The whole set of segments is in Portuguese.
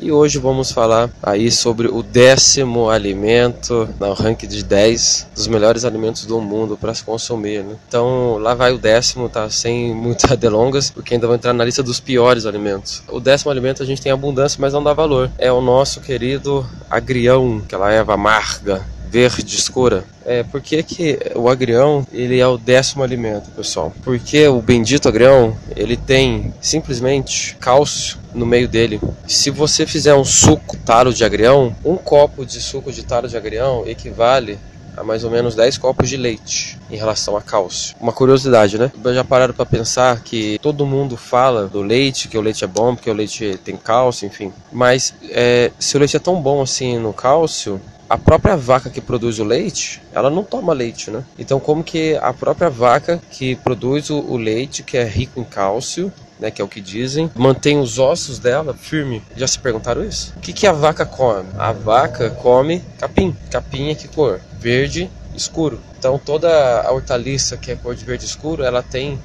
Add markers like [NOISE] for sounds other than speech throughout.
E hoje vamos falar aí sobre o décimo alimento no ranking de 10 dos melhores alimentos do mundo para se consumir. Né? Então lá vai o décimo, tá sem [LAUGHS] muitas delongas, porque ainda vai entrar na lista dos piores alimentos. O décimo alimento a gente tem abundância, mas não dá valor. É o nosso querido agrião, aquela erva amarga verde escura. É, por que, que o agrião ele é o décimo alimento, pessoal? Porque o bendito agrião ele tem simplesmente cálcio no meio dele. Se você fizer um suco talo de agrião, um copo de suco de talo de agrião equivale a mais ou menos 10 copos de leite em relação a cálcio. Uma curiosidade, né? Já pararam para pensar que todo mundo fala do leite, que o leite é bom, porque o leite tem cálcio, enfim. Mas é, se o leite é tão bom assim no cálcio, a própria vaca que produz o leite, ela não toma leite, né? Então, como que a própria vaca que produz o, leite, que é rico em cálcio, né, que é o que dizem, mantém os ossos dela firme. Já se perguntaram isso? O que, que a vaca come? A vaca come capim. Capim é que cor? Verde escuro. Então toda a hortaliça que é cor de verde escuro, ela tem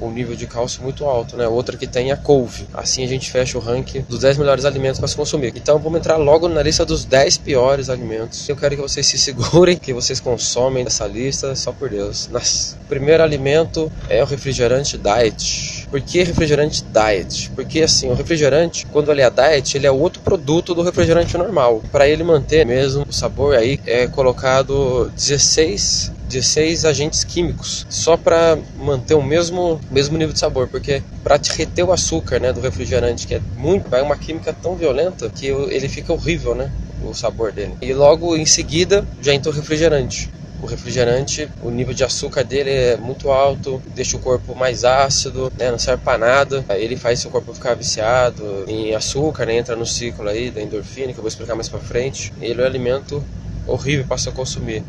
um nível de cálcio muito alto, né? Outra que tem é a couve. Assim a gente fecha o ranking dos 10 melhores alimentos para se consumir. Então vamos entrar logo na lista dos 10 piores alimentos. Eu quero que vocês se [LAUGHS] segurem, que vocês consomem dessa lista, só por Deus. Nas... O primeiro alimento é o refrigerante diet. Por que refrigerante diet? Porque assim, o refrigerante, quando ele é diet, ele é outro produto do refrigerante normal. Para ele manter mesmo o sabor aí é colocado 16 16 agentes químicos só para manter o mesmo, mesmo nível de sabor, porque para reter o açúcar né, do refrigerante, que é muito, vai uma química tão violenta que ele fica horrível, né? O sabor dele. E logo em seguida já entra o refrigerante. O refrigerante, o nível de açúcar dele é muito alto, deixa o corpo mais ácido, né, não serve para nada. Ele faz seu corpo ficar viciado em açúcar, né, entra no ciclo aí da endorfina, que eu vou explicar mais para frente. Ele é um alimento horrível para se consumir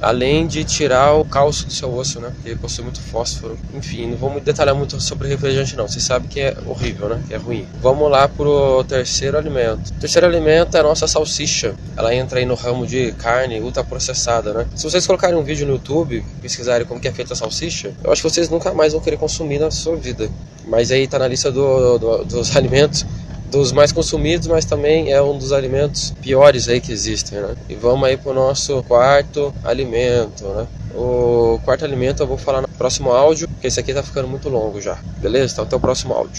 além de tirar o cálcio do seu osso, né? Porque possui muito fósforo. Enfim, não vamos detalhar muito sobre refrigerante não. Você sabe que é horrível, né? Que é ruim. Vamos lá pro terceiro alimento. O terceiro alimento é a nossa salsicha. Ela entra aí no ramo de carne ultraprocessada, né? Se vocês colocarem um vídeo no YouTube, pesquisarem como que é feita a salsicha, eu acho que vocês nunca mais vão querer consumir na sua vida. Mas aí tá na lista do, do, dos [LAUGHS] alimentos dos mais consumidos, mas também é um dos alimentos piores aí que existem, né? E vamos aí pro nosso quarto alimento, né? O quarto alimento eu vou falar no próximo áudio, porque esse aqui tá ficando muito longo já. Beleza? Então até o próximo áudio.